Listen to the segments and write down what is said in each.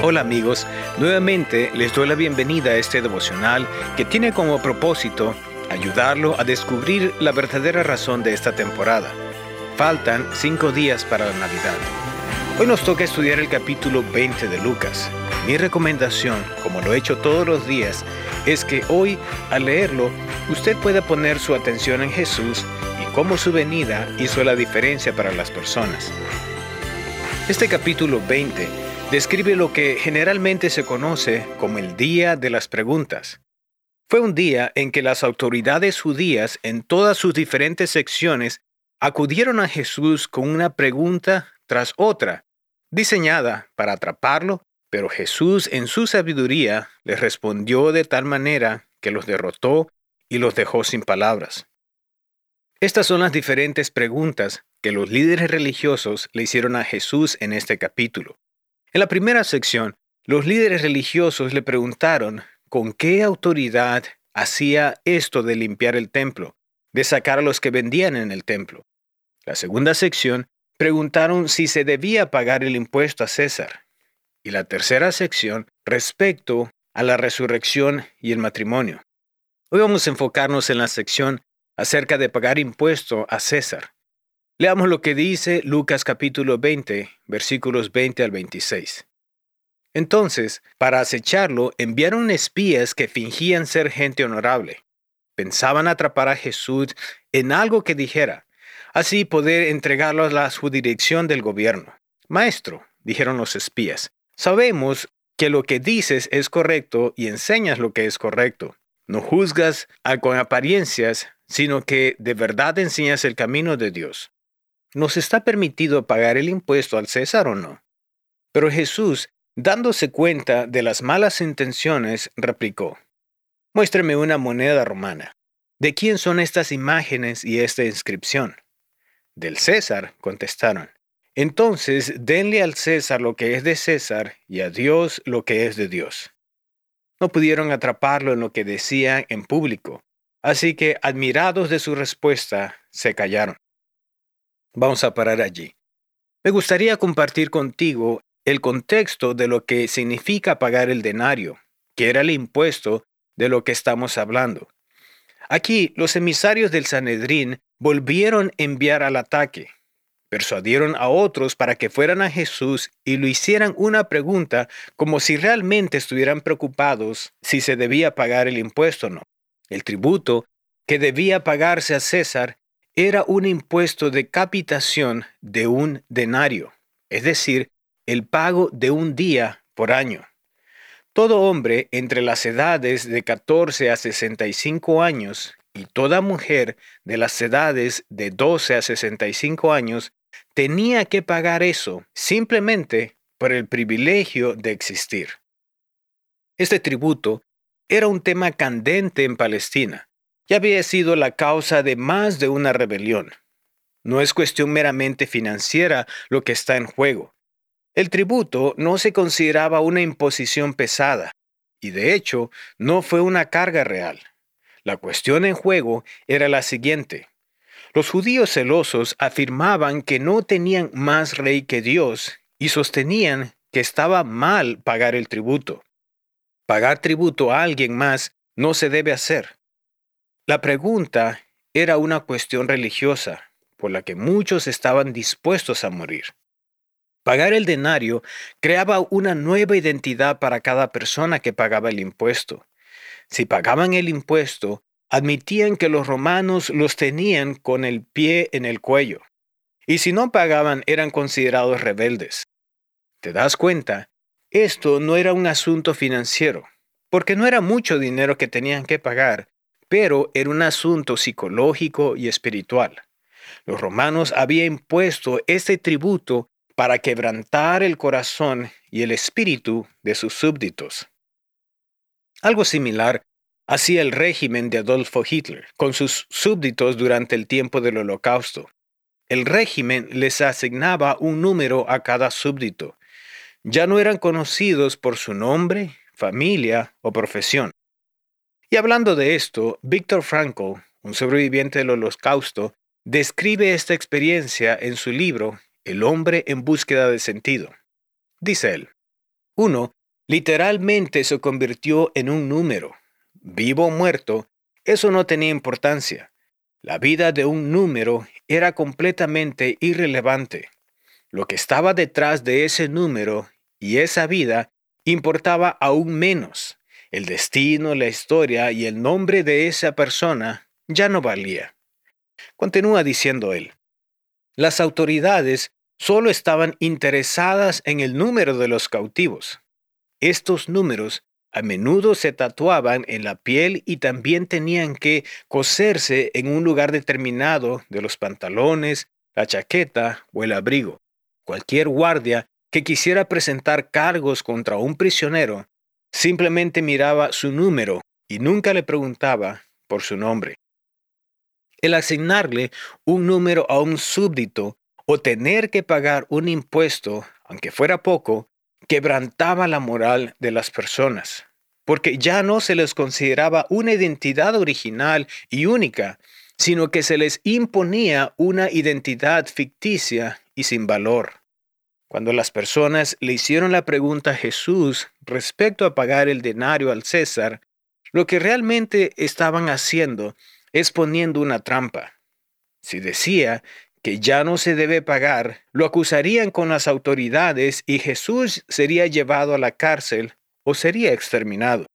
Hola amigos, nuevamente les doy la bienvenida a este devocional que tiene como propósito ayudarlo a descubrir la verdadera razón de esta temporada. Faltan cinco días para la Navidad. Hoy nos toca estudiar el capítulo 20 de Lucas. Mi recomendación, como lo he hecho todos los días, es que hoy, al leerlo, usted pueda poner su atención en Jesús y cómo su venida hizo la diferencia para las personas. Este capítulo 20 describe lo que generalmente se conoce como el Día de las Preguntas. Fue un día en que las autoridades judías en todas sus diferentes secciones acudieron a Jesús con una pregunta tras otra, diseñada para atraparlo, pero Jesús en su sabiduría les respondió de tal manera que los derrotó y los dejó sin palabras. Estas son las diferentes preguntas que los líderes religiosos le hicieron a Jesús en este capítulo. En la primera sección, los líderes religiosos le preguntaron con qué autoridad hacía esto de limpiar el templo, de sacar a los que vendían en el templo. La segunda sección preguntaron si se debía pagar el impuesto a César. Y la tercera sección respecto a la resurrección y el matrimonio. Hoy vamos a enfocarnos en la sección acerca de pagar impuesto a César. Leamos lo que dice Lucas capítulo 20, versículos 20 al 26. Entonces, para acecharlo, enviaron espías que fingían ser gente honorable. Pensaban atrapar a Jesús en algo que dijera, así poder entregarlo a la jurisdicción del gobierno. Maestro, dijeron los espías, sabemos que lo que dices es correcto y enseñas lo que es correcto. No juzgas con apariencias, sino que de verdad enseñas el camino de Dios. ¿Nos está permitido pagar el impuesto al César o no? Pero Jesús, dándose cuenta de las malas intenciones, replicó, Muéstreme una moneda romana. ¿De quién son estas imágenes y esta inscripción? Del César, contestaron. Entonces denle al César lo que es de César y a Dios lo que es de Dios. No pudieron atraparlo en lo que decía en público, así que, admirados de su respuesta, se callaron. Vamos a parar allí. Me gustaría compartir contigo el contexto de lo que significa pagar el denario, que era el impuesto de lo que estamos hablando. Aquí los emisarios del Sanedrín volvieron a enviar al ataque. Persuadieron a otros para que fueran a Jesús y le hicieran una pregunta como si realmente estuvieran preocupados si se debía pagar el impuesto o no. El tributo que debía pagarse a César era un impuesto de capitación de un denario, es decir, el pago de un día por año. Todo hombre entre las edades de 14 a 65 años y toda mujer de las edades de 12 a 65 años tenía que pagar eso simplemente por el privilegio de existir. Este tributo era un tema candente en Palestina ya había sido la causa de más de una rebelión. No es cuestión meramente financiera lo que está en juego. El tributo no se consideraba una imposición pesada, y de hecho no fue una carga real. La cuestión en juego era la siguiente. Los judíos celosos afirmaban que no tenían más rey que Dios y sostenían que estaba mal pagar el tributo. Pagar tributo a alguien más no se debe hacer. La pregunta era una cuestión religiosa por la que muchos estaban dispuestos a morir. Pagar el denario creaba una nueva identidad para cada persona que pagaba el impuesto. Si pagaban el impuesto, admitían que los romanos los tenían con el pie en el cuello. Y si no pagaban eran considerados rebeldes. ¿Te das cuenta? Esto no era un asunto financiero, porque no era mucho dinero que tenían que pagar, pero era un asunto psicológico y espiritual. Los romanos habían impuesto este tributo para quebrantar el corazón y el espíritu de sus súbditos. Algo similar hacía el régimen de Adolfo Hitler con sus súbditos durante el tiempo del Holocausto. El régimen les asignaba un número a cada súbdito. Ya no eran conocidos por su nombre, familia o profesión. Y hablando de esto, Víctor Frankl, un sobreviviente del holocausto, describe esta experiencia en su libro El hombre en búsqueda de sentido. Dice él, Uno literalmente se convirtió en un número. Vivo o muerto, eso no tenía importancia. La vida de un número era completamente irrelevante. Lo que estaba detrás de ese número y esa vida importaba aún menos. El destino, la historia y el nombre de esa persona ya no valía. Continúa diciendo él. Las autoridades solo estaban interesadas en el número de los cautivos. Estos números a menudo se tatuaban en la piel y también tenían que coserse en un lugar determinado de los pantalones, la chaqueta o el abrigo. Cualquier guardia que quisiera presentar cargos contra un prisionero simplemente miraba su número y nunca le preguntaba por su nombre. El asignarle un número a un súbdito o tener que pagar un impuesto, aunque fuera poco, quebrantaba la moral de las personas, porque ya no se les consideraba una identidad original y única, sino que se les imponía una identidad ficticia y sin valor. Cuando las personas le hicieron la pregunta a Jesús respecto a pagar el denario al César, lo que realmente estaban haciendo es poniendo una trampa. Si decía que ya no se debe pagar, lo acusarían con las autoridades y Jesús sería llevado a la cárcel o sería exterminado.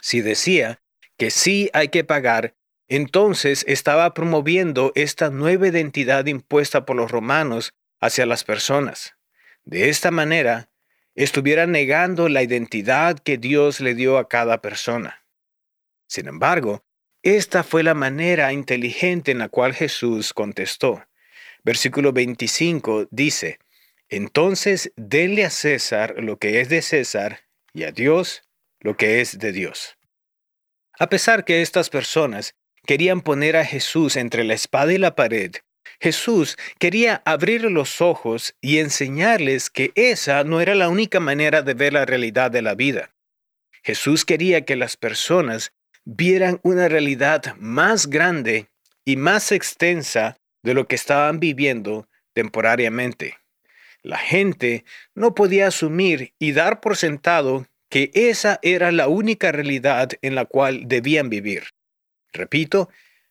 Si decía que sí hay que pagar, entonces estaba promoviendo esta nueva identidad impuesta por los romanos hacia las personas. De esta manera, estuviera negando la identidad que Dios le dio a cada persona. Sin embargo, esta fue la manera inteligente en la cual Jesús contestó. Versículo 25 dice, Entonces denle a César lo que es de César y a Dios lo que es de Dios. A pesar que estas personas querían poner a Jesús entre la espada y la pared, Jesús quería abrir los ojos y enseñarles que esa no era la única manera de ver la realidad de la vida. Jesús quería que las personas vieran una realidad más grande y más extensa de lo que estaban viviendo temporariamente. La gente no podía asumir y dar por sentado que esa era la única realidad en la cual debían vivir. Repito,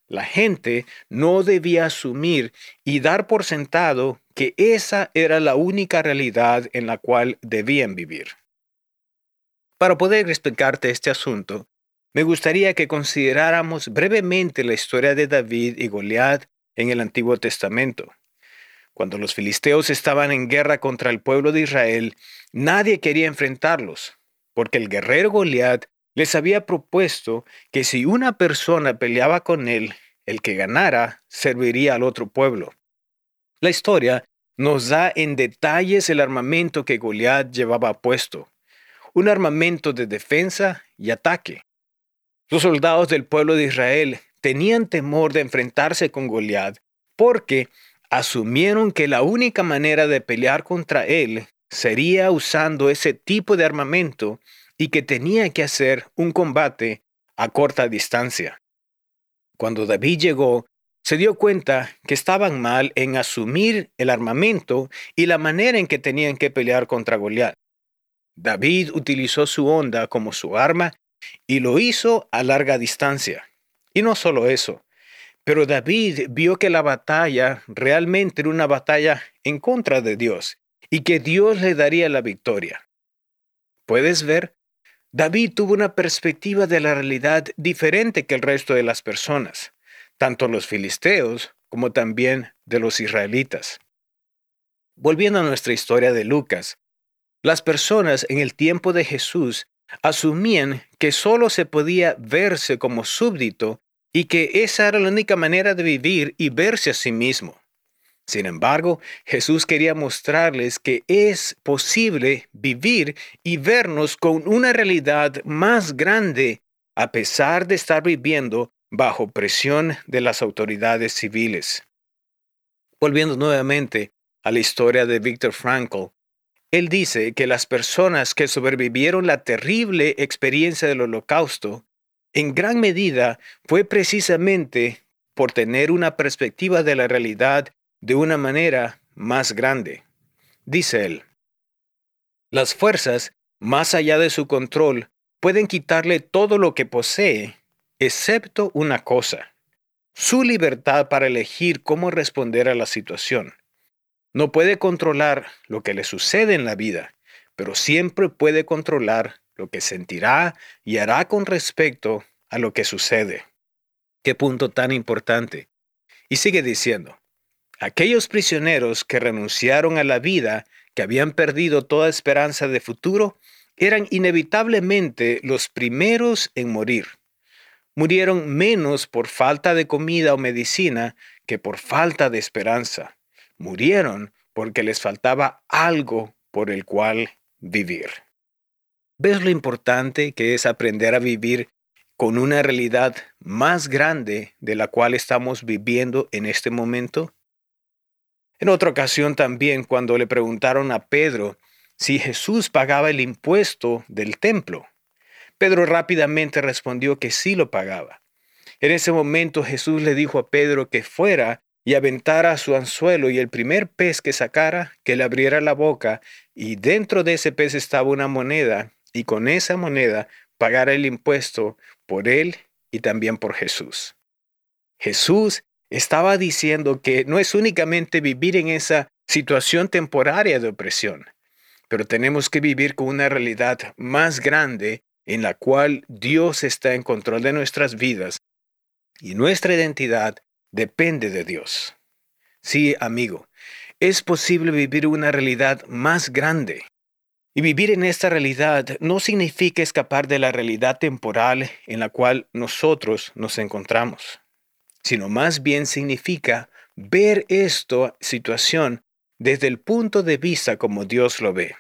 la gente no debía asumir y dar por sentado que esa era la única realidad en la cual debían vivir. Para poder explicarte este asunto, me gustaría que consideráramos brevemente la historia de David y Goliat en el Antiguo Testamento. Cuando los filisteos estaban en guerra contra el pueblo de Israel, nadie quería enfrentarlos, porque el guerrero Goliat les había propuesto que si una persona peleaba con él, el que ganara serviría al otro pueblo. La historia nos da en detalles el armamento que Goliat llevaba puesto, un armamento de defensa y ataque. Los soldados del pueblo de Israel tenían temor de enfrentarse con Goliat porque asumieron que la única manera de pelear contra él sería usando ese tipo de armamento y que tenía que hacer un combate a corta distancia. Cuando David llegó, se dio cuenta que estaban mal en asumir el armamento y la manera en que tenían que pelear contra Goliat. David utilizó su onda como su arma y lo hizo a larga distancia. Y no solo eso, pero David vio que la batalla realmente era una batalla en contra de Dios y que Dios le daría la victoria. ¿Puedes ver? David tuvo una perspectiva de la realidad diferente que el resto de las personas, tanto los filisteos como también de los israelitas. Volviendo a nuestra historia de Lucas, las personas en el tiempo de Jesús asumían que solo se podía verse como súbdito y que esa era la única manera de vivir y verse a sí mismo. Sin embargo, Jesús quería mostrarles que es posible vivir y vernos con una realidad más grande a pesar de estar viviendo bajo presión de las autoridades civiles. Volviendo nuevamente a la historia de Viktor Frankl, él dice que las personas que sobrevivieron la terrible experiencia del holocausto, en gran medida fue precisamente por tener una perspectiva de la realidad de una manera más grande. Dice él, Las fuerzas, más allá de su control, pueden quitarle todo lo que posee, excepto una cosa, su libertad para elegir cómo responder a la situación. No puede controlar lo que le sucede en la vida, pero siempre puede controlar lo que sentirá y hará con respecto a lo que sucede. Qué punto tan importante. Y sigue diciendo, aquellos prisioneros que renunciaron a la vida, que habían perdido toda esperanza de futuro, eran inevitablemente los primeros en morir. Murieron menos por falta de comida o medicina que por falta de esperanza. Murieron porque les faltaba algo por el cual vivir. ¿Ves lo importante que es aprender a vivir con una realidad más grande de la cual estamos viviendo en este momento? En otra ocasión también, cuando le preguntaron a Pedro si Jesús pagaba el impuesto del templo, Pedro rápidamente respondió que sí lo pagaba. En ese momento Jesús le dijo a Pedro que fuera y aventara su anzuelo y el primer pez que sacara, que le abriera la boca, y dentro de ese pez estaba una moneda, y con esa moneda pagara el impuesto por él y también por Jesús. Jesús estaba diciendo que no es únicamente vivir en esa situación temporaria de opresión, pero tenemos que vivir con una realidad más grande en la cual Dios está en control de nuestras vidas y nuestra identidad depende de Dios. Sí, amigo, es posible vivir una realidad más grande. Y vivir en esta realidad no significa escapar de la realidad temporal en la cual nosotros nos encontramos, sino más bien significa ver esta situación desde el punto de vista como Dios lo ve.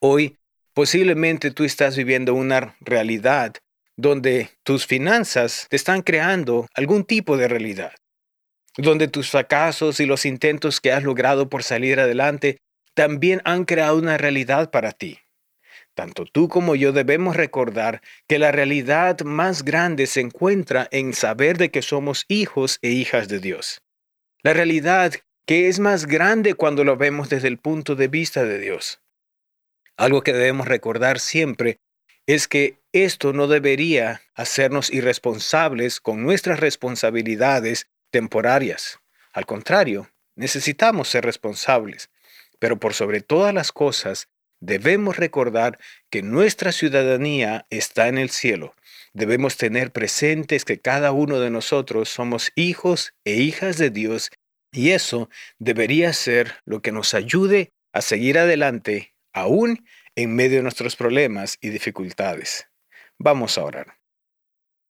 Hoy, posiblemente tú estás viviendo una realidad donde tus finanzas te están creando algún tipo de realidad donde tus fracasos y los intentos que has logrado por salir adelante también han creado una realidad para ti. Tanto tú como yo debemos recordar que la realidad más grande se encuentra en saber de que somos hijos e hijas de Dios. La realidad que es más grande cuando lo vemos desde el punto de vista de Dios. Algo que debemos recordar siempre es que esto no debería hacernos irresponsables con nuestras responsabilidades temporarias. Al contrario, necesitamos ser responsables, pero por sobre todas las cosas, debemos recordar que nuestra ciudadanía está en el cielo. Debemos tener presentes que cada uno de nosotros somos hijos e hijas de Dios y eso debería ser lo que nos ayude a seguir adelante aún en medio de nuestros problemas y dificultades. Vamos a orar.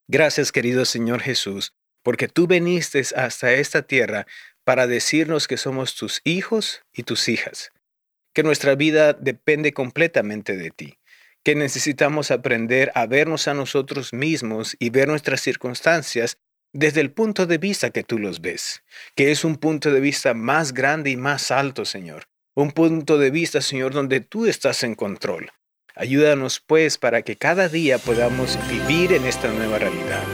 Gracias querido Señor Jesús porque tú viniste hasta esta tierra para decirnos que somos tus hijos y tus hijas, que nuestra vida depende completamente de ti, que necesitamos aprender a vernos a nosotros mismos y ver nuestras circunstancias desde el punto de vista que tú los ves, que es un punto de vista más grande y más alto, Señor, un punto de vista, Señor, donde tú estás en control. Ayúdanos, pues, para que cada día podamos vivir en esta nueva realidad.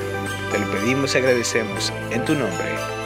Te lo pedimos y agradecemos en tu nombre.